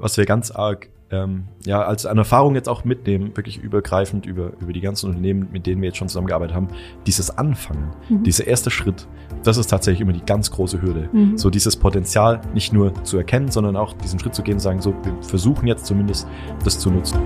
was wir ganz arg ähm, ja, als eine Erfahrung jetzt auch mitnehmen, wirklich übergreifend über, über die ganzen Unternehmen, mit denen wir jetzt schon zusammengearbeitet haben, dieses Anfangen, mhm. dieser erste Schritt, das ist tatsächlich immer die ganz große Hürde. Mhm. So dieses Potenzial nicht nur zu erkennen, sondern auch diesen Schritt zu gehen und sagen, so, wir versuchen jetzt zumindest das zu nutzen.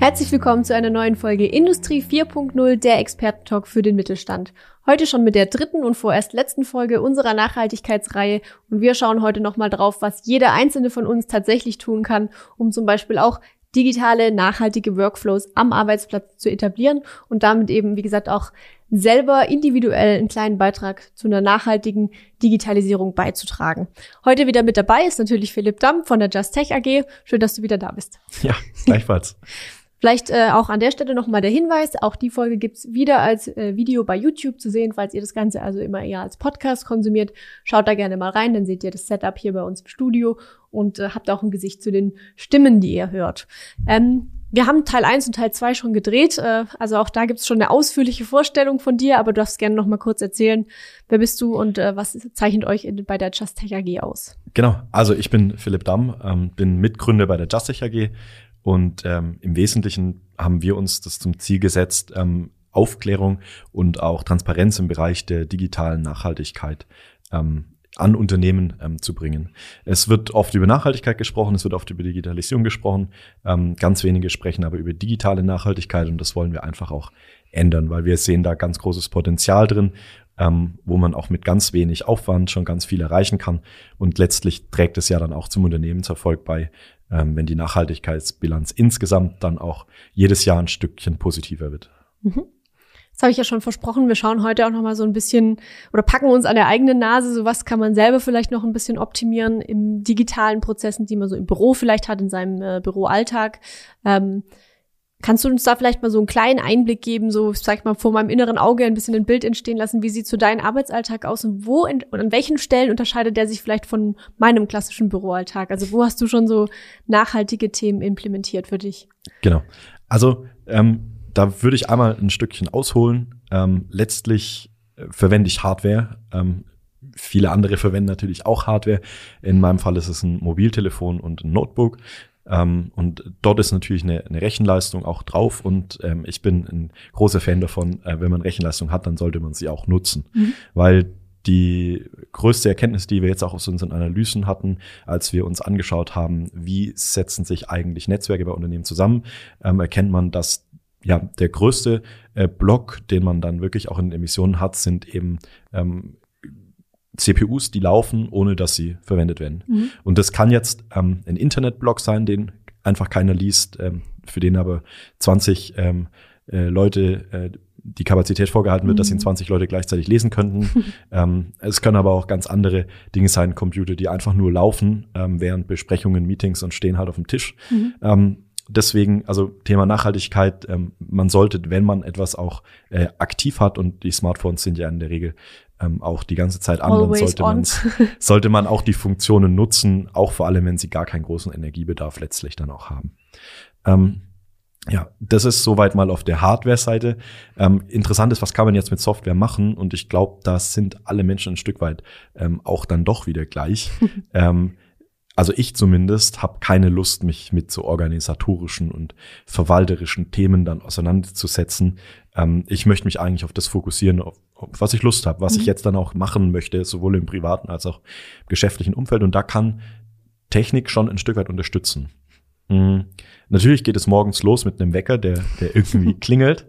Herzlich willkommen zu einer neuen Folge Industrie 4.0, der Expertentalk für den Mittelstand. Heute schon mit der dritten und vorerst letzten Folge unserer Nachhaltigkeitsreihe und wir schauen heute nochmal drauf, was jeder einzelne von uns tatsächlich tun kann, um zum Beispiel auch digitale, nachhaltige Workflows am Arbeitsplatz zu etablieren und damit eben, wie gesagt, auch selber individuell einen kleinen Beitrag zu einer nachhaltigen Digitalisierung beizutragen. Heute wieder mit dabei ist natürlich Philipp Damm von der Just Tech AG. Schön, dass du wieder da bist. Ja, gleichfalls. Vielleicht äh, auch an der Stelle nochmal der Hinweis, auch die Folge gibt's wieder als äh, Video bei YouTube zu sehen, falls ihr das Ganze also immer eher als Podcast konsumiert. Schaut da gerne mal rein, dann seht ihr das Setup hier bei uns im Studio und äh, habt auch ein Gesicht zu den Stimmen, die ihr hört. Ähm, wir haben Teil 1 und Teil 2 schon gedreht, äh, also auch da gibt's schon eine ausführliche Vorstellung von dir, aber du darfst gerne noch mal kurz erzählen, wer bist du und äh, was zeichnet euch in, bei der Just Tech AG aus? Genau, also ich bin Philipp Damm, ähm, bin Mitgründer bei der Just Tech AG und ähm, im Wesentlichen haben wir uns das zum Ziel gesetzt, ähm, Aufklärung und auch Transparenz im Bereich der digitalen Nachhaltigkeit ähm, an Unternehmen ähm, zu bringen. Es wird oft über Nachhaltigkeit gesprochen, es wird oft über Digitalisierung gesprochen. Ähm, ganz wenige sprechen aber über digitale Nachhaltigkeit und das wollen wir einfach auch ändern, weil wir sehen da ganz großes Potenzial drin, ähm, wo man auch mit ganz wenig Aufwand schon ganz viel erreichen kann. Und letztlich trägt es ja dann auch zum Unternehmenserfolg bei, ähm, wenn die Nachhaltigkeitsbilanz insgesamt dann auch jedes Jahr ein Stückchen positiver wird. Mhm. Das habe ich ja schon versprochen. Wir schauen heute auch noch mal so ein bisschen oder packen uns an der eigenen Nase. So was kann man selber vielleicht noch ein bisschen optimieren im digitalen Prozessen, die man so im Büro vielleicht hat, in seinem äh, Büroalltag. Ähm, Kannst du uns da vielleicht mal so einen kleinen Einblick geben, so, sag ich mal, vor meinem inneren Auge ein bisschen ein Bild entstehen lassen, wie sieht so dein Arbeitsalltag aus und wo in, und an welchen Stellen unterscheidet der sich vielleicht von meinem klassischen Büroalltag? Also wo hast du schon so nachhaltige Themen implementiert für dich? Genau. Also ähm, da würde ich einmal ein Stückchen ausholen. Ähm, letztlich äh, verwende ich Hardware. Ähm, viele andere verwenden natürlich auch Hardware. In meinem Fall ist es ein Mobiltelefon und ein Notebook. Ähm, und dort ist natürlich eine, eine Rechenleistung auch drauf und ähm, ich bin ein großer Fan davon, äh, wenn man Rechenleistung hat, dann sollte man sie auch nutzen, mhm. weil die größte Erkenntnis, die wir jetzt auch aus unseren Analysen hatten, als wir uns angeschaut haben, wie setzen sich eigentlich Netzwerke bei Unternehmen zusammen, ähm, erkennt man, dass ja der größte äh, Block, den man dann wirklich auch in Emissionen hat, sind eben ähm, CPUs, die laufen, ohne dass sie verwendet werden. Mhm. Und das kann jetzt ähm, ein Internetblock sein, den einfach keiner liest, ähm, für den aber 20 ähm, äh, Leute äh, die Kapazität vorgehalten wird, mhm. dass ihn 20 Leute gleichzeitig lesen könnten. ähm, es können aber auch ganz andere Dinge sein, Computer, die einfach nur laufen ähm, während Besprechungen, Meetings und stehen halt auf dem Tisch. Mhm. Ähm, deswegen, also Thema Nachhaltigkeit, ähm, man sollte, wenn man etwas auch äh, aktiv hat und die Smartphones sind ja in der Regel ähm, auch die ganze Zeit an, dann sollte man, sollte man auch die Funktionen nutzen, auch vor allem, wenn sie gar keinen großen Energiebedarf letztlich dann auch haben. Ähm, ja, das ist soweit mal auf der Hardware-Seite. Ähm, interessant ist, was kann man jetzt mit Software machen? Und ich glaube, da sind alle Menschen ein Stück weit ähm, auch dann doch wieder gleich. ähm, also ich zumindest habe keine Lust, mich mit so organisatorischen und verwalterischen Themen dann auseinanderzusetzen. Ähm, ich möchte mich eigentlich auf das fokussieren, auf, auf was ich Lust habe, was mhm. ich jetzt dann auch machen möchte, sowohl im privaten als auch im geschäftlichen Umfeld. Und da kann Technik schon ein Stück weit unterstützen. Mhm. Natürlich geht es morgens los mit einem Wecker, der, der irgendwie klingelt.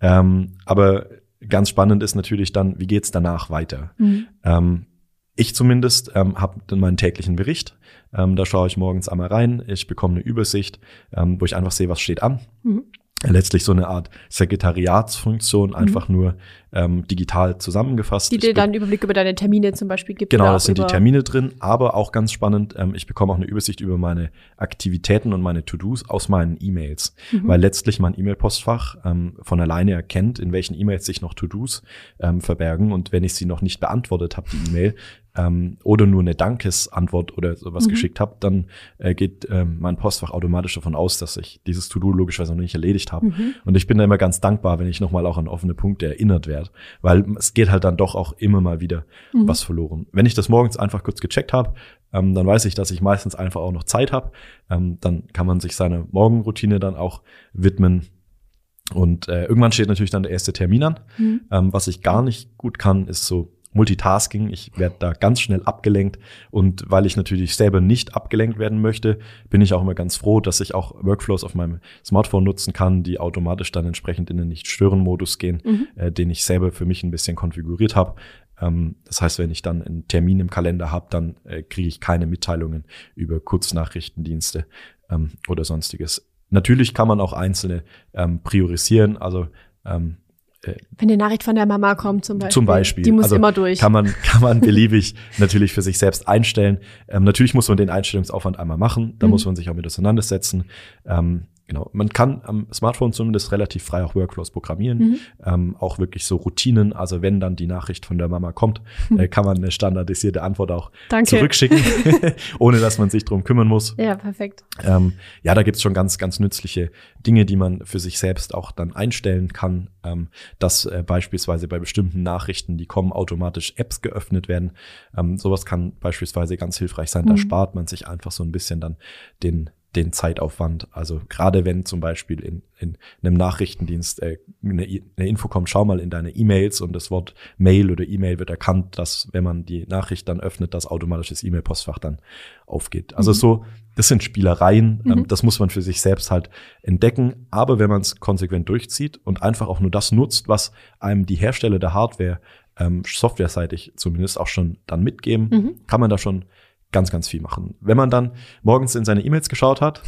Ähm, aber ganz spannend ist natürlich dann, wie geht's danach weiter? Mhm. Ähm, ich zumindest ähm, habe dann meinen täglichen Bericht. Ähm, da schaue ich morgens einmal rein. Ich bekomme eine Übersicht, ähm, wo ich einfach sehe, was steht an. Mhm letztlich so eine Art Sekretariatsfunktion, mhm. einfach nur ähm, digital zusammengefasst. Die dir dann Überblick über deine Termine zum Beispiel gibt. Genau, das sind die Termine drin, aber auch ganz spannend, ähm, ich bekomme auch eine Übersicht über meine Aktivitäten und meine To-Dos aus meinen E-Mails, mhm. weil letztlich mein E-Mail-Postfach ähm, von alleine erkennt, in welchen E-Mails sich noch To-Dos ähm, verbergen und wenn ich sie noch nicht beantwortet habe, die E-Mail, ähm, oder nur eine Dankesantwort oder sowas Mhm. geschickt habe, dann äh, geht ähm, mein Postfach automatisch davon aus, dass ich dieses To-Do logischerweise noch nicht erledigt habe. Mhm. Und ich bin da immer ganz dankbar, wenn ich nochmal auch an offene Punkte erinnert werde, weil es geht halt dann doch auch immer mal wieder Mhm. was verloren. Wenn ich das morgens einfach kurz gecheckt habe, ähm, dann weiß ich, dass ich meistens einfach auch noch Zeit habe. Ähm, dann kann man sich seiner Morgenroutine dann auch widmen. Und äh, irgendwann steht natürlich dann der erste Termin an. Mhm. Ähm, was ich gar nicht gut kann, ist so Multitasking. Ich werde da ganz schnell abgelenkt. Und weil ich natürlich selber nicht abgelenkt werden möchte, bin ich auch immer ganz froh, dass ich auch Workflows auf meinem Smartphone nutzen kann, die automatisch dann entsprechend in den Nicht-Stören-Modus gehen, Mhm. äh, den ich selber für mich ein bisschen konfiguriert habe. Ähm, das heißt, wenn ich dann einen Termin im Kalender habe, dann äh, kriege ich keine Mitteilungen über Kurznachrichtendienste ähm, oder sonstiges. Natürlich kann man auch einzelne ähm, priorisieren. Also ähm, Wenn die Nachricht von der Mama kommt zum Beispiel. Zum Beispiel. Die muss Also immer durch. kann man, kann man beliebig natürlich für sich selbst einstellen. Ähm, natürlich muss man den Einstellungsaufwand einmal machen. Da Mhm. muss man sich auch mit auseinandersetzen. Ähm, genau. Man kann am Smartphone zumindest relativ frei auch Workflows programmieren. Mhm. Ähm, auch wirklich so Routinen. Also wenn dann die Nachricht von der Mama kommt, äh, kann man eine standardisierte Antwort auch Danke. zurückschicken, ohne dass man sich drum kümmern muss. Ja, perfekt. Ähm, ja, da gibt's schon ganz, ganz nützliche Dinge, die man für sich selbst auch dann einstellen kann, ähm, dass äh, beispielsweise bei bestimmten Nachrichten, die kommen, automatisch Apps geöffnet werden. Ähm, sowas kann beispielsweise ganz hilfreich sein. Da Mhm. spart man sich einfach so ein bisschen dann den den Zeitaufwand. Also gerade wenn zum Beispiel in, in einem Nachrichtendienst äh, eine, eine Info kommt, schau mal in deine E-Mails und das Wort Mail oder E-Mail wird erkannt, dass wenn man die Nachricht dann öffnet, das automatisch das E-Mail-Postfach dann aufgeht. Also Mhm. so, das sind Spielereien, Mhm. ähm, das muss man für sich selbst halt entdecken. Aber wenn man es konsequent durchzieht und einfach auch nur das nutzt, was einem die Hersteller der Hardware ähm, softwareseitig zumindest auch schon dann mitgeben, Mhm. kann man da schon ganz, ganz viel machen. Wenn man dann morgens in seine E-Mails geschaut hat,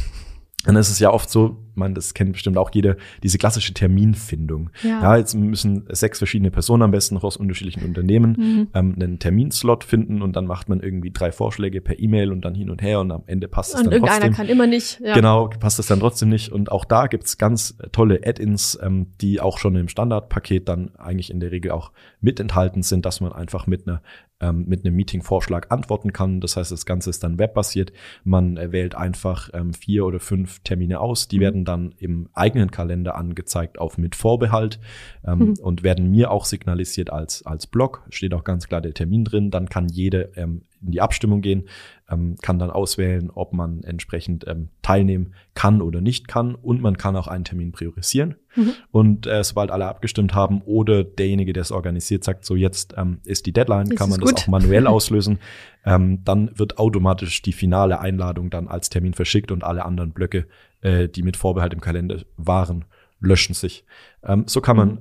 dann ist es ja oft so, man, das kennt bestimmt auch jeder, diese klassische Terminfindung. Ja. Ja, jetzt müssen sechs verschiedene Personen am besten noch aus unterschiedlichen Unternehmen Mhm. ähm, einen Terminslot finden und dann macht man irgendwie drei Vorschläge per E-Mail und dann hin und her und am Ende passt es dann irgendeiner trotzdem. kann immer nicht. Ja. Genau, passt es dann trotzdem nicht. Und auch da gibt's ganz tolle Add-ins, ähm, die auch schon im Standardpaket dann eigentlich in der Regel auch mit enthalten sind, dass man einfach mit einer ähm, mit einem Meeting-Vorschlag antworten kann. Das heißt, das Ganze ist dann webbasiert. Man äh, wählt einfach ähm, vier oder fünf Termine aus. Die Mhm. werden dann im eigenen Kalender angezeigt auf mit Vorbehalt ähm, Mhm. und werden mir auch signalisiert als, als Blog. Steht auch ganz klar der Termin drin. Dann kann jede ähm, in die Abstimmung gehen, ähm, kann dann auswählen, ob man entsprechend ähm, teilnehmen kann oder nicht kann. Und man kann auch einen Termin priorisieren. Mhm. Und äh, sobald alle abgestimmt haben oder derjenige, der es organisiert, sagt, so jetzt ähm, ist die Deadline, Jetzt kann man das gut. auch manuell auslösen. Ähm, dann wird automatisch die finale Einladung dann als Termin verschickt und alle anderen Blöcke, äh, die mit Vorbehalt im Kalender waren, löschen sich. Ähm, so kann man Mhm.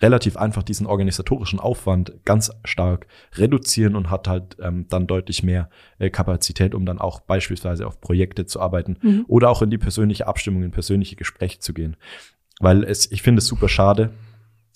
Relativ einfach diesen organisatorischen Aufwand ganz stark reduzieren und hat halt ähm, dann deutlich mehr äh, Kapazität, um dann auch beispielsweise auf Projekte zu arbeiten Mhm. oder auch in die persönliche Abstimmung, in persönliche Gespräche zu gehen. Weil es, ich finde es super schade,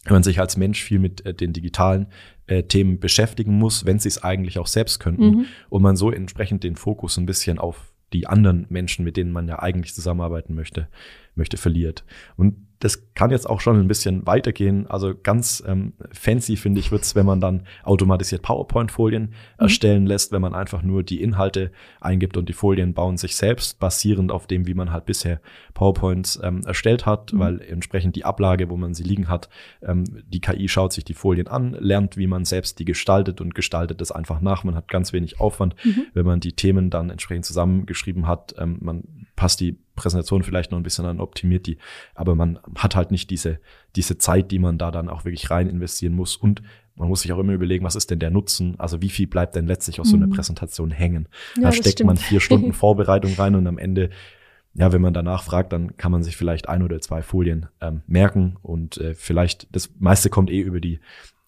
wenn man sich als Mensch viel mit äh, den digitalen äh, Themen beschäftigen muss, wenn sie es eigentlich auch selbst könnten Mhm. und man so entsprechend den Fokus ein bisschen auf die anderen Menschen, mit denen man ja eigentlich zusammenarbeiten möchte, möchte verliert. Und das kann jetzt auch schon ein bisschen weitergehen. Also ganz ähm, fancy, finde ich, wird's, wenn man dann automatisiert PowerPoint-Folien erstellen lässt, wenn man einfach nur die Inhalte eingibt und die Folien bauen sich selbst, basierend auf dem, wie man halt bisher PowerPoints ähm, erstellt hat, Mhm. weil entsprechend die Ablage, wo man sie liegen hat, ähm, die KI schaut sich die Folien an, lernt, wie man selbst die gestaltet und gestaltet es einfach nach. Man hat ganz wenig Aufwand, Mhm. wenn man die Themen dann entsprechend zusammengeschrieben hat. Ähm, man passt die Präsentation vielleicht noch ein bisschen an, optimiert die, aber man hat halt nicht diese, diese Zeit, die man da dann auch wirklich rein investieren muss und man muss sich auch immer überlegen, was ist denn der Nutzen? Also wie viel bleibt denn letztlich aus so einer Mhm. Präsentation hängen? Ja, da steckt man stimmt. vier Stunden Vorbereitung rein und am Ende, ja, wenn man danach fragt, dann kann man sich vielleicht ein oder zwei Folien ähm, merken und äh, vielleicht das meiste kommt eh über die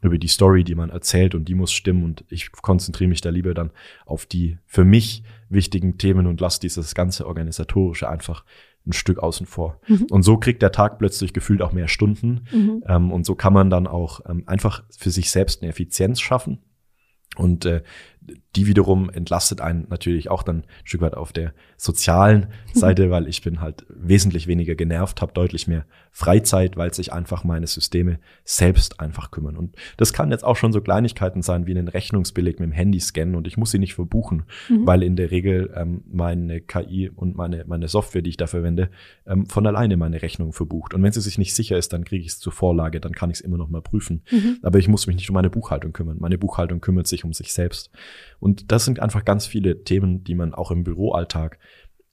über die Story, die man erzählt und die muss stimmen und ich konzentriere mich da lieber dann auf die für mich wichtigen Themen und lasse dieses ganze organisatorische einfach ein Stück außen vor. Mhm. Und so kriegt der Tag plötzlich gefühlt auch mehr Stunden Mhm. ähm, und so kann man dann auch ähm, einfach für sich selbst eine Effizienz schaffen. Und äh, die wiederum entlastet einen natürlich auch dann ein Stück weit auf der sozialen Seite, weil ich bin halt wesentlich weniger genervt, habe deutlich mehr Freizeit, weil sich einfach meine Systeme selbst einfach kümmern. Und das kann jetzt auch schon so Kleinigkeiten sein wie einen Rechnungsbeleg mit dem Handy scannen und ich muss sie nicht verbuchen, mhm. weil in der Regel ähm, meine KI und meine, meine Software, die ich da verwende, ähm, von alleine meine Rechnung verbucht. Und wenn sie sich nicht sicher ist, dann kriege ich es zur Vorlage, dann kann ich es immer noch mal prüfen. Mhm. Aber ich muss mich nicht um meine Buchhaltung kümmern. Meine Buchhaltung kümmert sich um sich selbst. Und das sind einfach ganz viele Themen, die man auch im Büroalltag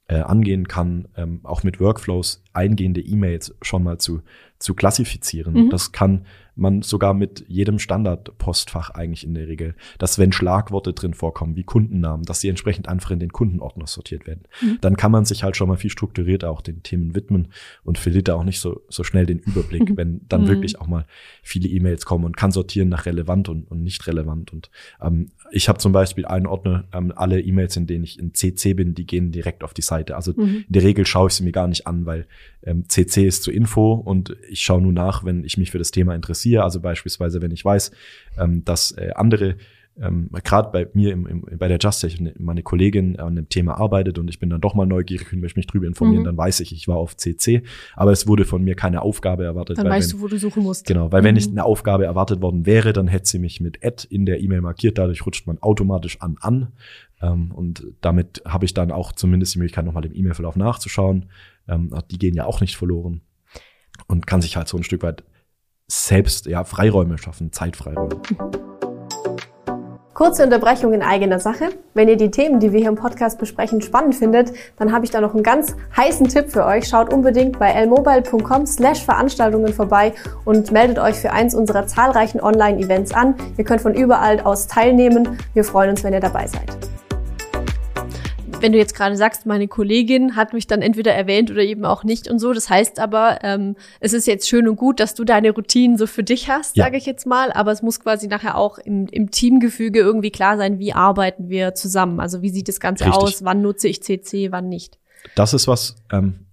äh, angehen kann, ähm, auch mit Workflows eingehende E-Mails schon mal zu, zu klassifizieren. Mhm. Das kann man sogar mit jedem Standardpostfach eigentlich in der Regel, dass wenn Schlagworte drin vorkommen, wie Kundennamen, dass sie entsprechend einfach in den Kundenordner sortiert werden. Mhm. Dann kann man sich halt schon mal viel strukturierter auch den Themen widmen und verliert da auch nicht so, so schnell den Überblick, wenn dann mhm. wirklich auch mal viele E-Mails kommen und kann sortieren nach relevant und, und nicht relevant. Und ähm, ich habe zum Beispiel einen Ordner, ähm, alle E-Mails, in denen ich in CC bin, die gehen direkt auf die Seite. Also mhm. in der Regel schaue ich sie mir gar nicht an, weil ähm, CC ist zur Info und ich schaue nur nach, wenn ich mich für das Thema interessiere. Also beispielsweise, wenn ich weiß, ähm, dass äh, andere ähm, gerade bei mir im, im, bei der Just meine Kollegin an dem Thema arbeitet und ich bin dann doch mal neugierig und möchte mich drüber informieren, mhm. dann weiß ich, ich war auf CC, aber es wurde von mir keine Aufgabe erwartet. Dann weißt wenn, du, wo du suchen musst. Genau, weil mhm. wenn ich eine Aufgabe erwartet worden wäre, dann hätte sie mich mit Add in der E-Mail markiert, dadurch rutscht man automatisch an an ähm, und damit habe ich dann auch zumindest die Möglichkeit, nochmal den E-Mail-Verlauf nachzuschauen. Ähm, die gehen ja auch nicht verloren und kann sich halt so ein Stück weit selbst ja Freiräume schaffen, Zeitfreiräume. Kurze Unterbrechung in eigener Sache. Wenn ihr die Themen, die wir hier im Podcast besprechen, spannend findet, dann habe ich da noch einen ganz heißen Tipp für euch. Schaut unbedingt bei lmobile.com slash Veranstaltungen vorbei und meldet euch für eins unserer zahlreichen Online-Events an. Ihr könnt von überall aus teilnehmen. Wir freuen uns, wenn ihr dabei seid wenn du jetzt gerade sagst, meine Kollegin hat mich dann entweder erwähnt oder eben auch nicht und so. Das heißt aber, ähm, es ist jetzt schön und gut, dass du deine Routinen so für dich hast, ja. sage ich jetzt mal. Aber es muss quasi nachher auch im, im Teamgefüge irgendwie klar sein, wie arbeiten wir zusammen. Also wie sieht das Ganze Richtig. aus? Wann nutze ich CC, wann nicht? Das ist was, ähm,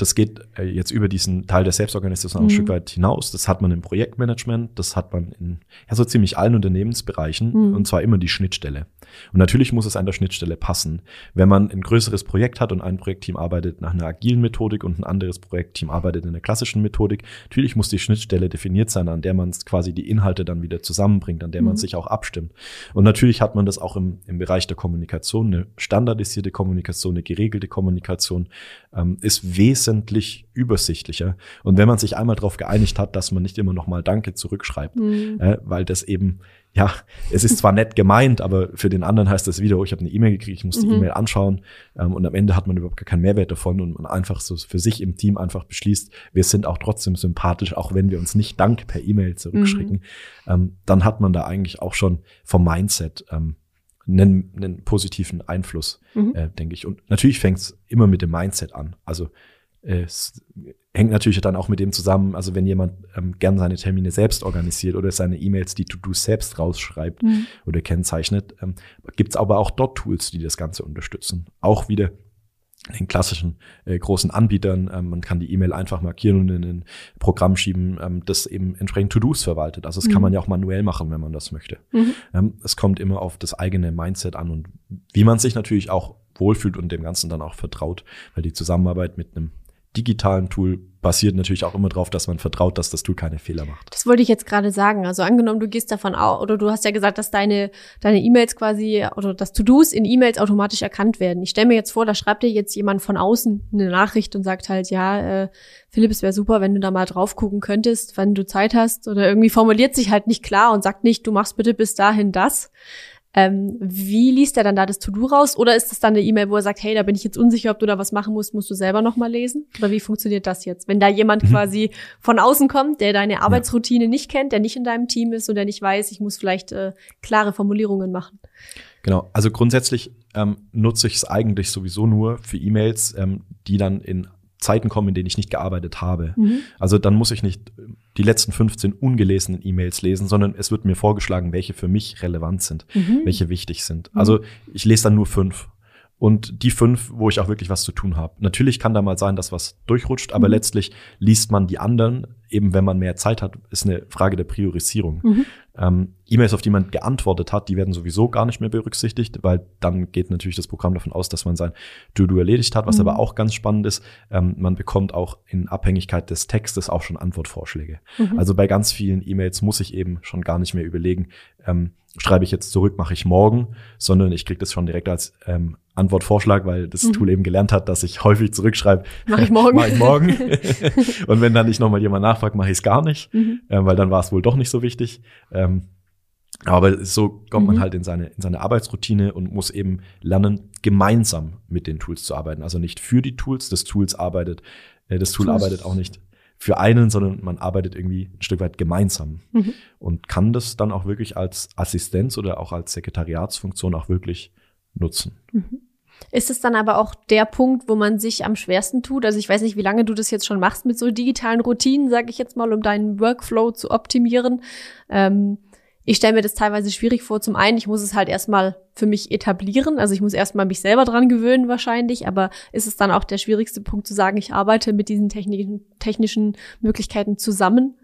das geht äh, jetzt über diesen Teil der Selbstorganisation mhm. ein Stück weit hinaus. Das hat man im Projektmanagement, das hat man in ja, so ziemlich allen Unternehmensbereichen mhm. und zwar immer die Schnittstelle. Und natürlich muss es an der Schnittstelle passen. Wenn man ein größeres Projekt hat und ein Projektteam arbeitet nach einer agilen Methodik und ein anderes Projektteam arbeitet in einer klassischen Methodik, natürlich muss die Schnittstelle definiert sein, an der man quasi die Inhalte dann wieder zusammenbringt, an der mhm. man sich auch abstimmt. Und natürlich hat man das auch im, im Bereich der Kommunikation, eine standardisierte Kommunikation, eine geregelte Kommunikation ähm, ist wesentlich übersichtlicher. Und wenn man sich einmal darauf geeinigt hat, dass man nicht immer noch mal Danke zurückschreibt, mhm. äh, weil das eben, ja, es ist zwar nett gemeint, aber für den anderen heißt das wieder, oh, ich habe eine E-Mail gekriegt, ich muss die mhm. E-Mail anschauen ähm, und am Ende hat man überhaupt gar keinen Mehrwert davon und man einfach so für sich im Team einfach beschließt, wir sind auch trotzdem sympathisch, auch wenn wir uns nicht Dank per E-Mail zurückschicken, mhm. ähm, dann hat man da eigentlich auch schon vom Mindset ähm, einen, einen positiven Einfluss, mhm. äh, denke ich. Und natürlich fängt es immer mit dem Mindset an. Also es hängt natürlich dann auch mit dem zusammen, also wenn jemand ähm, gern seine Termine selbst organisiert oder seine E-Mails, die To-Dos selbst rausschreibt mhm. oder kennzeichnet, ähm, gibt es aber auch dort Tools, die das Ganze unterstützen. Auch wieder in den klassischen äh, großen Anbietern. Ähm, man kann die E-Mail einfach markieren und in ein Programm schieben, ähm, das eben entsprechend To-Dos verwaltet. Also das mhm. kann man ja auch manuell machen, wenn man das möchte. Mhm. Ähm, es kommt immer auf das eigene Mindset an und wie man sich natürlich auch wohlfühlt und dem Ganzen dann auch vertraut, weil die Zusammenarbeit mit einem digitalen Tool basiert natürlich auch immer darauf, dass man vertraut, dass das Tool keine Fehler macht. Das wollte ich jetzt gerade sagen. Also angenommen, du gehst davon aus, oder du hast ja gesagt, dass deine deine E-Mails quasi oder dass To-Dos in E-Mails automatisch erkannt werden. Ich stelle mir jetzt vor, da schreibt dir jetzt jemand von außen eine Nachricht und sagt halt, ja, äh, Philipp, es wäre super, wenn du da mal drauf gucken könntest, wenn du Zeit hast oder irgendwie formuliert sich halt nicht klar und sagt nicht, du machst bitte bis dahin das. Ähm, wie liest er dann da das To-Do raus? Oder ist es dann eine E-Mail, wo er sagt, hey, da bin ich jetzt unsicher, ob du da was machen musst, musst du selber nochmal lesen? Oder wie funktioniert das jetzt? Wenn da jemand mhm. quasi von außen kommt, der deine Arbeitsroutine ja. nicht kennt, der nicht in deinem Team ist und der nicht weiß, ich muss vielleicht äh, klare Formulierungen machen. Genau, also grundsätzlich ähm, nutze ich es eigentlich sowieso nur für E-Mails, ähm, die dann in Zeiten kommen, in denen ich nicht gearbeitet habe. Mhm. Also dann muss ich nicht die letzten 15 ungelesenen E-Mails lesen, sondern es wird mir vorgeschlagen, welche für mich relevant sind, mhm. welche wichtig sind. Mhm. Also ich lese dann nur fünf. Und die fünf, wo ich auch wirklich was zu tun habe. Natürlich kann da mal sein, dass was durchrutscht, aber mhm. letztlich liest man die anderen, eben wenn man mehr Zeit hat, ist eine Frage der Priorisierung. Mhm. Ähm, E-Mails, auf die man geantwortet hat, die werden sowieso gar nicht mehr berücksichtigt, weil dann geht natürlich das Programm davon aus, dass man sein To-Do erledigt hat, was mhm. aber auch ganz spannend ist. Ähm, man bekommt auch in Abhängigkeit des Textes auch schon Antwortvorschläge. Mhm. Also bei ganz vielen E-Mails muss ich eben schon gar nicht mehr überlegen, ähm, schreibe ich jetzt zurück, mache ich morgen, sondern ich kriege das schon direkt als ähm, Antwortvorschlag, weil das mhm. Tool eben gelernt hat, dass ich häufig zurückschreibe. Mache ich morgen. mach ich morgen. und wenn dann nicht nochmal jemand nachfragt, mache ich es gar nicht, mhm. äh, weil dann war es wohl doch nicht so wichtig. Ähm, aber so kommt man mhm. halt in seine, in seine Arbeitsroutine und muss eben lernen, gemeinsam mit den Tools zu arbeiten. Also nicht für die Tools, das Tools arbeitet, äh, das Tool arbeitet auch nicht für einen, sondern man arbeitet irgendwie ein Stück weit gemeinsam mhm. und kann das dann auch wirklich als Assistenz oder auch als Sekretariatsfunktion auch wirklich nutzen. Mhm. Ist es dann aber auch der Punkt, wo man sich am schwersten tut? Also ich weiß nicht, wie lange du das jetzt schon machst mit so digitalen Routinen, sage ich jetzt mal, um deinen Workflow zu optimieren. Ähm, ich stelle mir das teilweise schwierig vor. Zum einen, ich muss es halt erstmal für mich etablieren. Also ich muss erstmal mich selber dran gewöhnen wahrscheinlich. Aber ist es dann auch der schwierigste Punkt zu sagen, ich arbeite mit diesen technischen, technischen Möglichkeiten zusammen?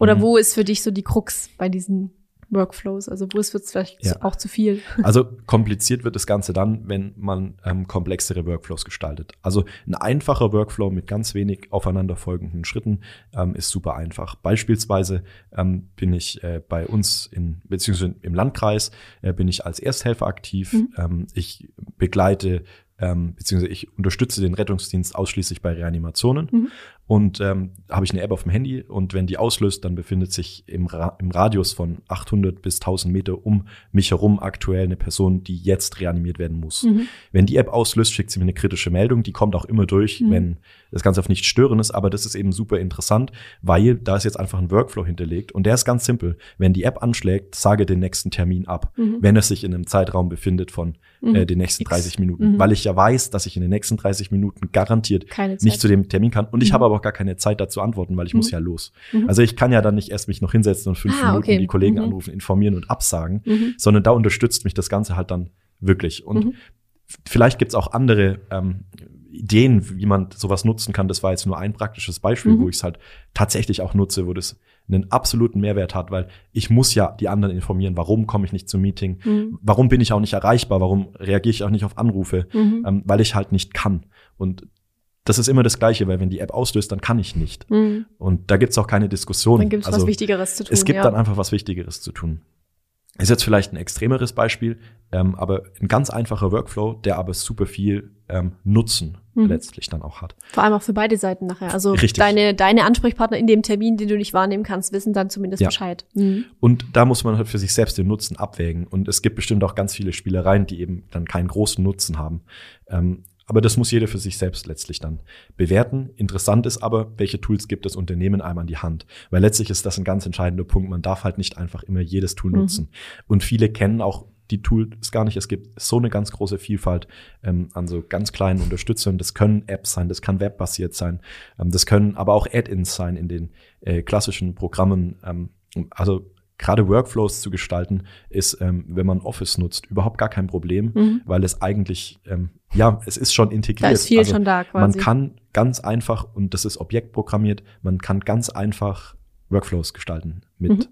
Oder mhm. wo ist für dich so die Krux bei diesen Workflows? Also wo es vielleicht ja. auch zu viel? Also kompliziert wird das Ganze dann, wenn man ähm, komplexere Workflows gestaltet. Also ein einfacher Workflow mit ganz wenig aufeinanderfolgenden Schritten ähm, ist super einfach. Beispielsweise ähm, bin ich äh, bei uns in beziehungsweise im Landkreis äh, bin ich als Ersthelfer aktiv. Mhm. Ähm, ich begleite ähm, beziehungsweise ich unterstütze den Rettungsdienst ausschließlich bei Reanimationen. Mhm. Und ähm, habe ich eine App auf dem Handy und wenn die auslöst, dann befindet sich im, Ra im Radius von 800 bis 1000 Meter um mich herum aktuell eine Person, die jetzt reanimiert werden muss. Mhm. Wenn die App auslöst, schickt sie mir eine kritische Meldung. Die kommt auch immer durch, mhm. wenn das Ganze auf nicht stören ist. Aber das ist eben super interessant, weil da ist jetzt einfach ein Workflow hinterlegt und der ist ganz simpel. Wenn die App anschlägt, sage den nächsten Termin ab, mhm. wenn es sich in einem Zeitraum befindet von äh, mhm. den nächsten X. 30 Minuten, mhm. weil ich ja weiß, dass ich in den nächsten 30 Minuten garantiert nicht zu dem Termin kann und ich habe aber auch gar keine Zeit dazu antworten, weil ich mhm. muss ja los. Mhm. Also ich kann ja dann nicht erst mich noch hinsetzen und fünf ah, Minuten okay. die Kollegen mhm. anrufen, informieren und absagen, mhm. sondern da unterstützt mich das Ganze halt dann wirklich. Und mhm. vielleicht gibt's auch andere ähm, Ideen, wie man sowas nutzen kann. Das war jetzt nur ein praktisches Beispiel, mhm. wo ich es halt tatsächlich auch nutze, wo das einen absoluten Mehrwert hat, weil ich muss ja die anderen informieren, warum komme ich nicht zum Meeting, mhm. warum bin ich auch nicht erreichbar, warum reagiere ich auch nicht auf Anrufe, mhm. ähm, weil ich halt nicht kann. Und das ist immer das Gleiche, weil wenn die App auslöst, dann kann ich nicht. Mhm. Und da gibt's auch keine Diskussion. Dann gibt's also, was Wichtigeres zu tun. Es gibt ja. dann einfach was Wichtigeres zu tun. Ist jetzt vielleicht ein extremeres Beispiel, ähm, aber ein ganz einfacher Workflow, der aber super viel ähm, Nutzen mhm. letztlich dann auch hat. Vor allem auch für beide Seiten nachher. Also Richtig. deine deine Ansprechpartner in dem Termin, den du nicht wahrnehmen kannst, wissen dann zumindest ja. Bescheid. Mhm. Und da muss man halt für sich selbst den Nutzen abwägen. Und es gibt bestimmt auch ganz viele Spielereien, die eben dann keinen großen Nutzen haben. Ähm, aber das muss jeder für sich selbst letztlich dann bewerten. Interessant ist aber, welche Tools gibt das Unternehmen einem an die Hand? Weil letztlich ist das ein ganz entscheidender Punkt. Man darf halt nicht einfach immer jedes Tool mhm. nutzen. Und viele kennen auch die Tools gar nicht. Es gibt so eine ganz große Vielfalt ähm, an so ganz kleinen Unterstützern. Das können Apps sein, das kann webbasiert sein, ähm, das können aber auch Add-ins sein in den äh, klassischen Programmen. Ähm, also gerade Workflows zu gestalten, ist, ähm, wenn man Office nutzt, überhaupt gar kein Problem, mhm. weil es eigentlich, ähm, ja, es ist schon integriert. Da ist viel also schon da quasi. Man kann ganz einfach, und das ist objektprogrammiert, man kann ganz einfach Workflows gestalten mit, mhm.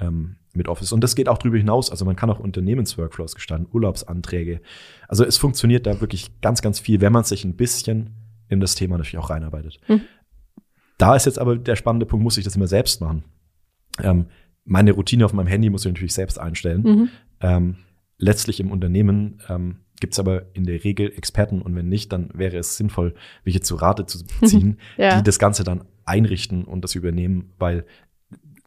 ähm, mit Office. Und das geht auch darüber hinaus. Also man kann auch Unternehmensworkflows gestalten, Urlaubsanträge. Also es funktioniert da wirklich ganz, ganz viel, wenn man sich ein bisschen in das Thema natürlich auch reinarbeitet. Mhm. Da ist jetzt aber der spannende Punkt, muss ich das immer selbst machen. Ähm, meine Routine auf meinem Handy muss ich natürlich selbst einstellen. Mhm. Ähm, letztlich im Unternehmen ähm, gibt es aber in der Regel Experten und wenn nicht, dann wäre es sinnvoll, welche zu Rate zu ziehen, ja. die das Ganze dann einrichten und das übernehmen, weil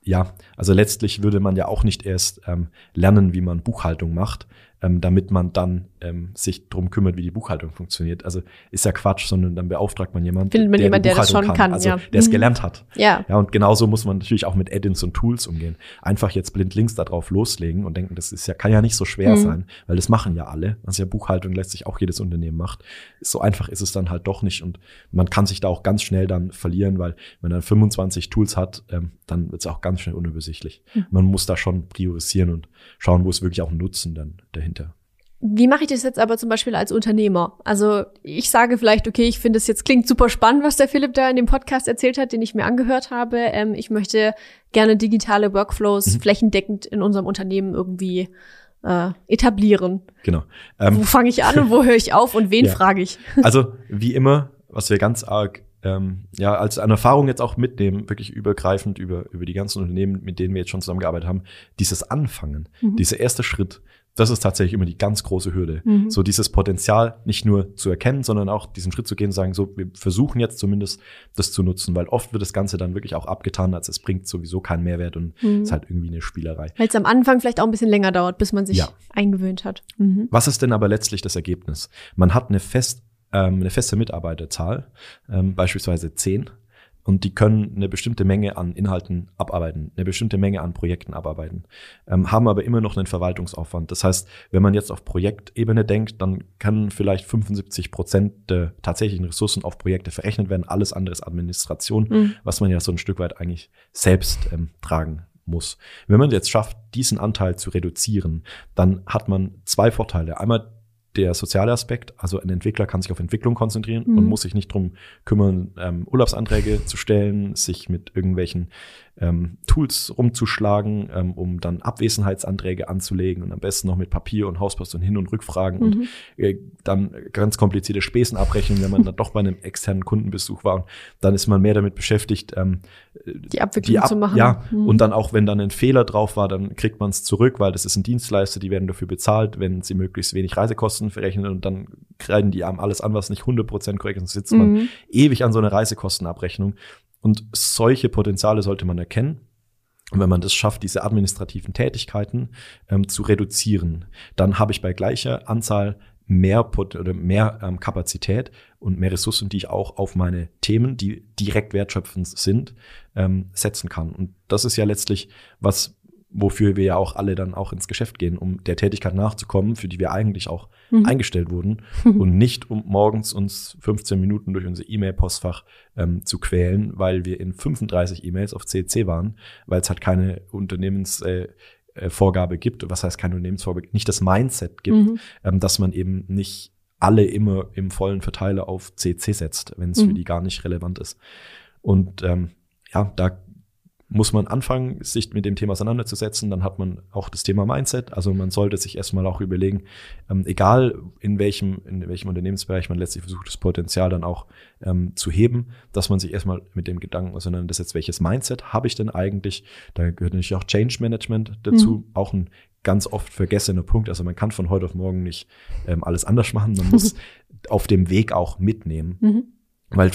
ja, also letztlich würde man ja auch nicht erst ähm, lernen, wie man Buchhaltung macht, ähm, damit man dann ähm, sich drum kümmert, wie die Buchhaltung funktioniert. Also ist ja Quatsch, sondern dann beauftragt man jemanden, Findet man der, jemand, der das schon kann, kann also ja. der es mhm. gelernt hat. Ja. Ja, und genauso muss man natürlich auch mit Add-ins und Tools umgehen. Einfach jetzt blind links darauf loslegen und denken, das ist ja, kann ja nicht so schwer mhm. sein, weil das machen ja alle. Also ja Buchhaltung lässt sich auch jedes Unternehmen macht. So einfach ist es dann halt doch nicht und man kann sich da auch ganz schnell dann verlieren, weil wenn man dann 25 Tools hat, ähm, dann wird es auch ganz schnell unübersichtlich. Mhm. Man muss da schon priorisieren und schauen, wo es wirklich auch Nutzen dann dahinter Wie mache ich das jetzt aber zum Beispiel als Unternehmer? Also ich sage vielleicht, okay, ich finde es jetzt klingt super spannend, was der Philipp da in dem Podcast erzählt hat, den ich mir angehört habe. Ähm, ich möchte gerne digitale Workflows mhm. flächendeckend in unserem Unternehmen irgendwie äh, etablieren. Genau. Ähm, wo fange ich an und wo höre ich auf und wen ja. frage ich? Also wie immer, was wir ganz arg ähm, ja als eine Erfahrung jetzt auch mitnehmen, wirklich übergreifend über über die ganzen Unternehmen, mit denen wir jetzt schon zusammengearbeitet haben, dieses Anfangen, mhm. dieser erste Schritt, das ist tatsächlich immer die ganz große Hürde. Mhm. So dieses Potenzial nicht nur zu erkennen, sondern auch diesen Schritt zu gehen und sagen, so, wir versuchen jetzt zumindest das zu nutzen, weil oft wird das Ganze dann wirklich auch abgetan, als es bringt sowieso keinen Mehrwert und mhm. ist halt irgendwie eine Spielerei. Weil es am Anfang vielleicht auch ein bisschen länger dauert, bis man sich ja. eingewöhnt hat. Mhm. Was ist denn aber letztlich das Ergebnis? Man hat eine fest ähm, eine feste Mitarbeiterzahl, ähm, beispielsweise zehn, und die können eine bestimmte Menge an Inhalten abarbeiten, eine bestimmte Menge an Projekten abarbeiten, ähm, haben aber immer noch einen Verwaltungsaufwand. Das heißt, wenn man jetzt auf Projektebene denkt, dann kann vielleicht 75 Prozent der tatsächlichen Ressourcen auf Projekte verrechnet werden. Alles andere ist Administration, mhm. was man ja so ein Stück weit eigentlich selbst ähm, tragen muss. Wenn man jetzt schafft, diesen Anteil zu reduzieren, dann hat man zwei Vorteile. Einmal der soziale Aspekt, also ein Entwickler kann sich auf Entwicklung konzentrieren mhm. und muss sich nicht drum kümmern, ähm, Urlaubsanträge zu stellen, sich mit irgendwelchen ähm, Tools rumzuschlagen, ähm, um dann Abwesenheitsanträge anzulegen und am besten noch mit Papier und Hauspost und Hin- und Rückfragen mhm. und äh, dann ganz komplizierte Spesenabrechnungen, wenn man dann doch bei einem externen Kundenbesuch war. Und dann ist man mehr damit beschäftigt, ähm, die Abwicklung die Ab zu machen. Ja, mhm. und dann auch, wenn dann ein Fehler drauf war, dann kriegt man es zurück, weil das ist ein Dienstleister, die werden dafür bezahlt, wenn sie möglichst wenig Reisekosten verrechnen und dann kreiden die einem alles an, was nicht 100% korrekt ist. Sitzt man mhm. ewig an so einer Reisekostenabrechnung. Und solche Potenziale sollte man erkennen. Und wenn man das schafft, diese administrativen Tätigkeiten ähm, zu reduzieren, dann habe ich bei gleicher Anzahl mehr Pot oder mehr ähm, Kapazität und mehr Ressourcen, die ich auch auf meine Themen, die direkt wertschöpfend sind, ähm, setzen kann. Und das ist ja letztlich was, wofür wir ja auch alle dann auch ins Geschäft gehen, um der Tätigkeit nachzukommen, für die wir eigentlich auch mhm. eingestellt wurden und nicht um morgens uns 15 Minuten durch unser E-Mail-Postfach ähm, zu quälen, weil wir in 35 E-Mails auf CC waren, weil es halt keine Unternehmens äh, äh, Vorgabe gibt, was heißt keine Unternehmensvorgabe, nicht das Mindset gibt, mhm. ähm, dass man eben nicht alle immer im vollen Verteiler auf CC setzt, wenn es mhm. für die gar nicht relevant ist. Und ähm, ja, da muss man anfangen, sich mit dem Thema auseinanderzusetzen. Dann hat man auch das Thema Mindset. Also man sollte sich erstmal auch überlegen, ähm, egal in welchem, in welchem Unternehmensbereich man letztlich versucht, das Potenzial dann auch ähm, zu heben, dass man sich erstmal mit dem Gedanken auseinandersetzt, welches Mindset habe ich denn eigentlich? Da gehört natürlich auch Change Management dazu, mhm. auch ein ganz oft vergessener Punkt. Also man kann von heute auf morgen nicht ähm, alles anders machen. Man muss auf dem Weg auch mitnehmen. Mhm. Weil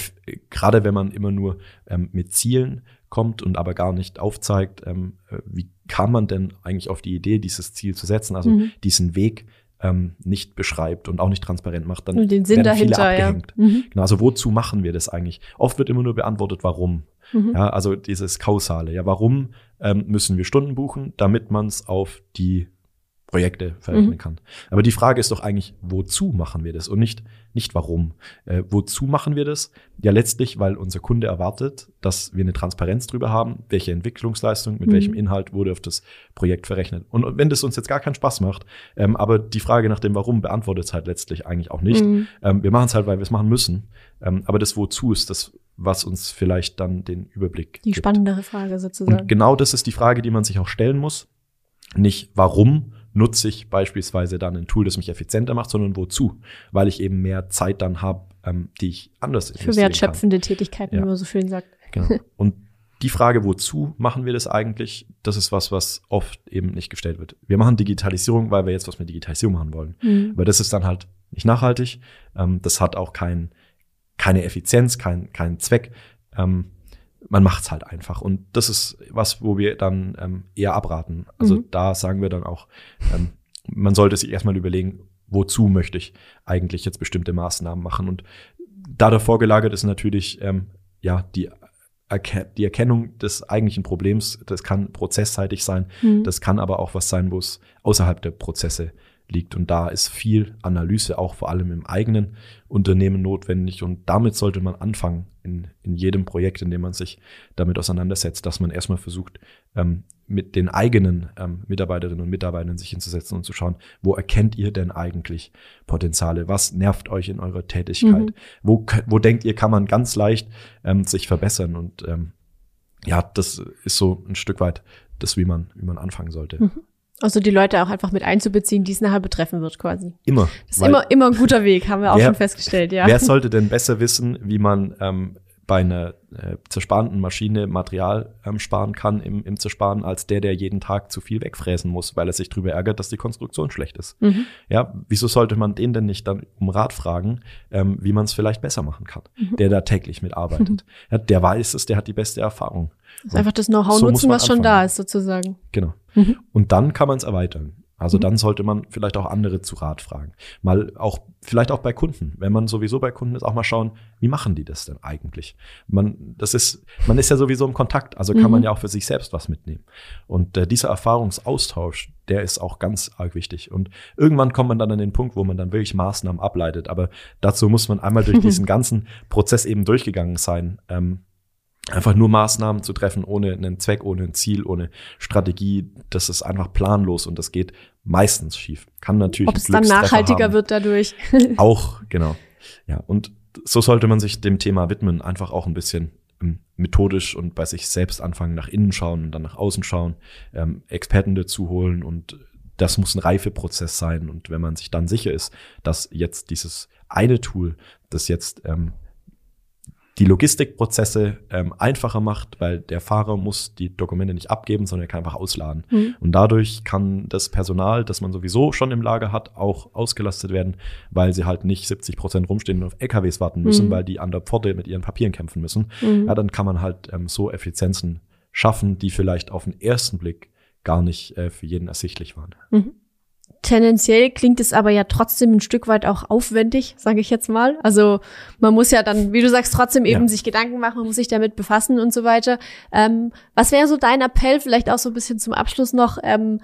gerade wenn man immer nur ähm, mit Zielen kommt und aber gar nicht aufzeigt, ähm, äh, wie kam man denn eigentlich auf die Idee, dieses Ziel zu setzen, also mhm. diesen Weg ähm, nicht beschreibt und auch nicht transparent macht, dann und den Sinn werden dahinter, viele abgehängt. Ja. Mhm. Genau, also wozu machen wir das eigentlich? Oft wird immer nur beantwortet, warum. Mhm. Ja, also dieses Kausale. Ja, warum ähm, müssen wir Stunden buchen, damit man es auf die Projekte verrechnen mhm. kann. Aber die Frage ist doch eigentlich, wozu machen wir das und nicht, nicht warum. Äh, wozu machen wir das? Ja, letztlich, weil unser Kunde erwartet, dass wir eine Transparenz drüber haben, welche Entwicklungsleistung, mit mhm. welchem Inhalt wurde auf das Projekt verrechnet. Und wenn das uns jetzt gar keinen Spaß macht, ähm, aber die Frage nach dem Warum beantwortet es halt letztlich eigentlich auch nicht. Mhm. Ähm, wir machen es halt, weil wir es machen müssen. Ähm, aber das Wozu ist das, was uns vielleicht dann den Überblick Die gibt. spannendere Frage sozusagen. Und genau das ist die Frage, die man sich auch stellen muss. Nicht warum, nutze ich beispielsweise dann ein Tool, das mich effizienter macht, sondern wozu? Weil ich eben mehr Zeit dann habe, ähm, die ich anders Für wertschöpfende kann. Tätigkeiten, ja. wie man so schön sagt. Genau. Und die Frage, wozu machen wir das eigentlich, das ist was, was oft eben nicht gestellt wird. Wir machen Digitalisierung, weil wir jetzt was mit Digitalisierung machen wollen. Mhm. Aber das ist dann halt nicht nachhaltig. Ähm, das hat auch kein, keine Effizienz, kein, keinen Zweck. Ähm, man macht's halt einfach. Und das ist was, wo wir dann ähm, eher abraten. Also mhm. da sagen wir dann auch, ähm, man sollte sich erstmal überlegen, wozu möchte ich eigentlich jetzt bestimmte Maßnahmen machen. Und da davor gelagert ist natürlich ähm, ja die die Erkennung des eigentlichen Problems, das kann prozessseitig sein, mhm. das kann aber auch was sein, wo es außerhalb der Prozesse liegt. Und da ist viel Analyse auch vor allem im eigenen Unternehmen notwendig. Und damit sollte man anfangen in, in jedem Projekt, in dem man sich damit auseinandersetzt, dass man erstmal versucht, ähm, mit den eigenen ähm, Mitarbeiterinnen und Mitarbeitern sich hinzusetzen und zu schauen, wo erkennt ihr denn eigentlich Potenziale? Was nervt euch in eurer Tätigkeit? Mhm. Wo, wo denkt ihr, kann man ganz leicht ähm, sich verbessern? Und ähm, ja, das ist so ein Stück weit das, wie man, wie man anfangen sollte. Mhm. Also die Leute auch einfach mit einzubeziehen, die es nachher betreffen wird, quasi. Immer. Das ist immer, immer ein guter Weg, haben wir auch wer, schon festgestellt, ja. Wer sollte denn besser wissen, wie man ähm, bei einer äh, zersparenden Maschine Material ähm, sparen kann im, im Zersparen, als der, der jeden Tag zu viel wegfräsen muss, weil er sich darüber ärgert, dass die Konstruktion schlecht ist. Mhm. Ja, wieso sollte man den denn nicht dann um Rat fragen, ähm, wie man es vielleicht besser machen kann, mhm. der da täglich mitarbeitet? Mhm. Ja, der weiß es, der hat die beste Erfahrung. Also einfach das Know-how so nutzen, was anfangen. schon da ist, sozusagen. Genau. Mhm. Und dann kann man es erweitern. Also mhm. dann sollte man vielleicht auch andere zu Rat fragen. Mal auch, vielleicht auch bei Kunden. Wenn man sowieso bei Kunden ist, auch mal schauen, wie machen die das denn eigentlich? Man, das ist, man ist ja sowieso im Kontakt, also kann mhm. man ja auch für sich selbst was mitnehmen. Und äh, dieser Erfahrungsaustausch, der ist auch ganz arg wichtig. Und irgendwann kommt man dann an den Punkt, wo man dann wirklich Maßnahmen ableitet. Aber dazu muss man einmal durch diesen ganzen Prozess eben durchgegangen sein. Ähm, einfach nur Maßnahmen zu treffen, ohne einen Zweck, ohne ein Ziel, ohne Strategie, das ist einfach planlos und das geht meistens schief. Kann natürlich. Ob es dann nachhaltiger haben. wird dadurch. auch, genau. Ja, und so sollte man sich dem Thema widmen, einfach auch ein bisschen ähm, methodisch und bei sich selbst anfangen, nach innen schauen und dann nach außen schauen, ähm, Experten dazu holen und das muss ein Reifeprozess sein. Und wenn man sich dann sicher ist, dass jetzt dieses eine Tool, das jetzt ähm, die Logistikprozesse ähm, einfacher macht, weil der Fahrer muss die Dokumente nicht abgeben, sondern er kann einfach ausladen. Mhm. Und dadurch kann das Personal, das man sowieso schon im Lager hat, auch ausgelastet werden, weil sie halt nicht 70 Prozent rumstehen und auf LKWs warten müssen, mhm. weil die an der Pforte mit ihren Papieren kämpfen müssen. Mhm. Ja, dann kann man halt ähm, so Effizienzen schaffen, die vielleicht auf den ersten Blick gar nicht äh, für jeden ersichtlich waren. Tendenziell klingt es aber ja trotzdem ein Stück weit auch aufwendig, sage ich jetzt mal. Also man muss ja dann, wie du sagst, trotzdem eben ja. sich Gedanken machen, man muss sich damit befassen und so weiter. Ähm, was wäre so dein Appell, vielleicht auch so ein bisschen zum Abschluss noch, ähm,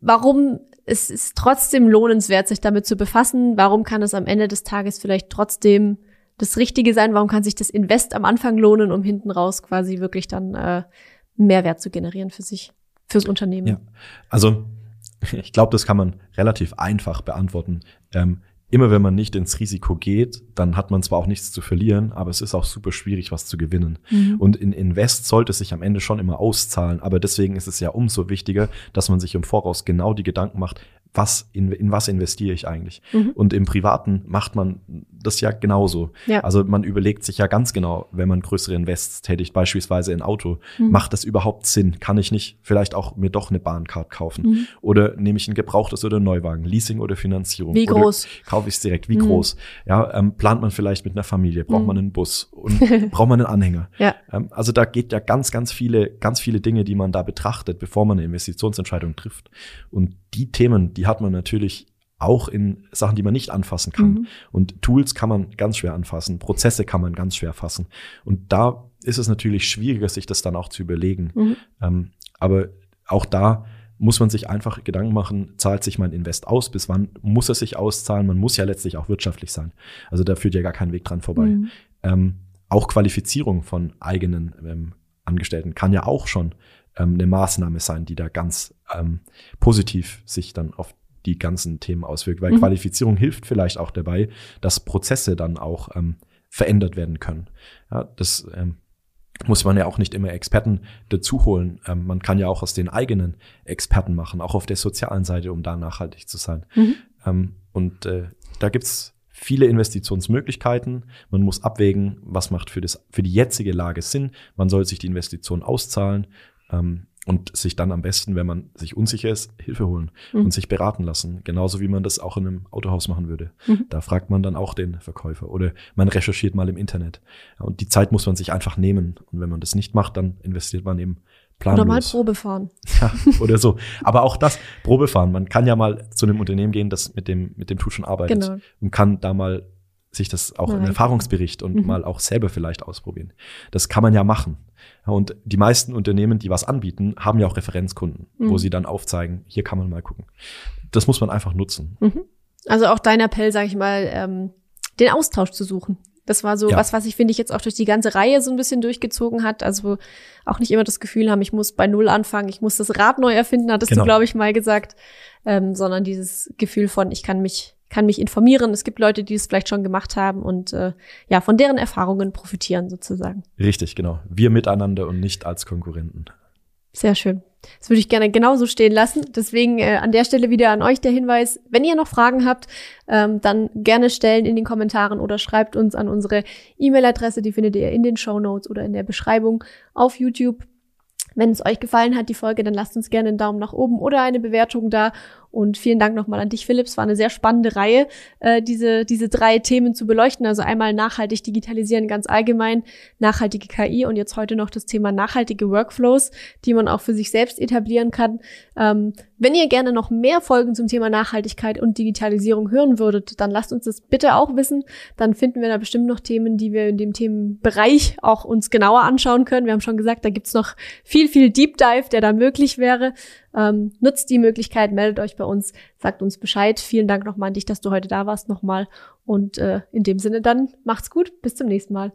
warum es ist trotzdem lohnenswert, sich damit zu befassen? Warum kann es am Ende des Tages vielleicht trotzdem das Richtige sein? Warum kann sich das Invest am Anfang lohnen, um hinten raus quasi wirklich dann äh, Mehrwert zu generieren für sich, fürs Unternehmen? Ja, also ich glaube, das kann man relativ einfach beantworten. Ähm, immer wenn man nicht ins Risiko geht, dann hat man zwar auch nichts zu verlieren, aber es ist auch super schwierig, was zu gewinnen. Mhm. Und in Invest sollte sich am Ende schon immer auszahlen, aber deswegen ist es ja umso wichtiger, dass man sich im Voraus genau die Gedanken macht, was in, in was investiere ich eigentlich? Mhm. Und im Privaten macht man das ja genauso. Ja. Also man überlegt sich ja ganz genau, wenn man größere Invests tätigt, beispielsweise in Auto, mhm. macht das überhaupt Sinn? Kann ich nicht vielleicht auch mir doch eine Bahncard kaufen? Mhm. Oder nehme ich ein gebrauchtes oder ein Neuwagen, Leasing oder Finanzierung? Wie groß? Oder kaufe ich es direkt? Wie mhm. groß? Ja, ähm, plant man vielleicht mit einer Familie? Braucht man mhm. einen Bus? Und braucht man einen Anhänger? Ja. Ähm, also da geht ja ganz, ganz viele, ganz viele Dinge, die man da betrachtet, bevor man eine Investitionsentscheidung trifft. Und die Themen, die hat man natürlich auch in Sachen, die man nicht anfassen kann. Mhm. Und Tools kann man ganz schwer anfassen, Prozesse kann man ganz schwer fassen. Und da ist es natürlich schwieriger, sich das dann auch zu überlegen. Mhm. Ähm, aber auch da muss man sich einfach Gedanken machen, zahlt sich mein Invest aus, bis wann muss es sich auszahlen? Man muss ja letztlich auch wirtschaftlich sein. Also da führt ja gar kein Weg dran vorbei. Mhm. Ähm, auch Qualifizierung von eigenen ähm, Angestellten kann ja auch schon ähm, eine Maßnahme sein, die da ganz ähm, positiv sich dann auf die ganzen Themen auswirkt. Weil mhm. Qualifizierung hilft vielleicht auch dabei, dass Prozesse dann auch ähm, verändert werden können. Ja, das ähm, muss man ja auch nicht immer Experten dazu holen. Ähm, man kann ja auch aus den eigenen Experten machen, auch auf der sozialen Seite, um da nachhaltig zu sein. Mhm. Ähm, und äh, da gibt's viele Investitionsmöglichkeiten. Man muss abwägen, was macht für, das, für die jetzige Lage Sinn. Man soll sich die Investition auszahlen ähm, und sich dann am besten, wenn man sich unsicher ist, Hilfe holen mhm. und sich beraten lassen. Genauso wie man das auch in einem Autohaus machen würde. Mhm. Da fragt man dann auch den Verkäufer oder man recherchiert mal im Internet. Und die Zeit muss man sich einfach nehmen. Und wenn man das nicht macht, dann investiert man eben planlos. Oder mal Probe fahren. Ja, oder so. Aber auch das, Probe fahren. Man kann ja mal zu einem Unternehmen gehen, das mit dem, mit dem Tool schon arbeitet. Genau. Und kann da mal sich das auch in rein- Erfahrungsbericht und Mhm. mal auch selber vielleicht ausprobieren. Das kann man ja machen. Und die meisten Unternehmen, die was anbieten, haben ja auch Referenzkunden, Mhm. wo sie dann aufzeigen, hier kann man mal gucken. Das muss man einfach nutzen. Mhm. Also auch dein Appell, sag ich mal, ähm, den Austausch zu suchen. Das war so Ja. was, was ich finde ich jetzt auch durch die ganze Reihe so ein bisschen durchgezogen hat. Also auch nicht immer das Gefühl haben, ich muss bei Null anfangen, ich muss das Rad neu erfinden, hattest Genau. du, glaube ich, mal gesagt. Ähm, sondern dieses Gefühl von, ich kann mich, kann mich informieren. Es gibt Leute, die es vielleicht schon gemacht haben und äh, ja, von deren Erfahrungen profitieren sozusagen. Richtig, genau. Wir miteinander und nicht als Konkurrenten. Sehr schön. Das würde ich gerne genauso stehen lassen. Deswegen äh, an der Stelle wieder an euch der Hinweis, wenn ihr noch Fragen habt, ähm, dann gerne stellen in den Kommentaren oder schreibt uns an unsere E-Mail-Adresse, die findet ihr in den Show Notes oder in der Beschreibung auf YouTube. Wenn es euch gefallen hat, die Folge, dann lasst uns gerne einen Daumen nach oben oder eine Bewertung da. Und vielen Dank nochmal an dich, Philipp. Es war eine sehr spannende Reihe, äh, diese, diese drei Themen zu beleuchten. Also einmal nachhaltig digitalisieren ganz allgemein, nachhaltige KI und jetzt heute noch das Thema nachhaltige Workflows, die man auch für sich selbst etablieren kann. Ähm, wenn ihr gerne noch mehr Folgen zum Thema Nachhaltigkeit und Digitalisierung hören würdet, dann lasst uns das bitte auch wissen. Dann finden wir da bestimmt noch Themen, die wir in dem Themenbereich auch uns genauer anschauen können. Wir haben schon gesagt, da gibt's noch viel, viel Deep Dive, der da möglich wäre. Ähm, nutzt die Möglichkeit, meldet euch bei uns, sagt uns Bescheid. Vielen Dank nochmal an dich, dass du heute da warst nochmal. Und äh, in dem Sinne dann macht's gut. Bis zum nächsten Mal.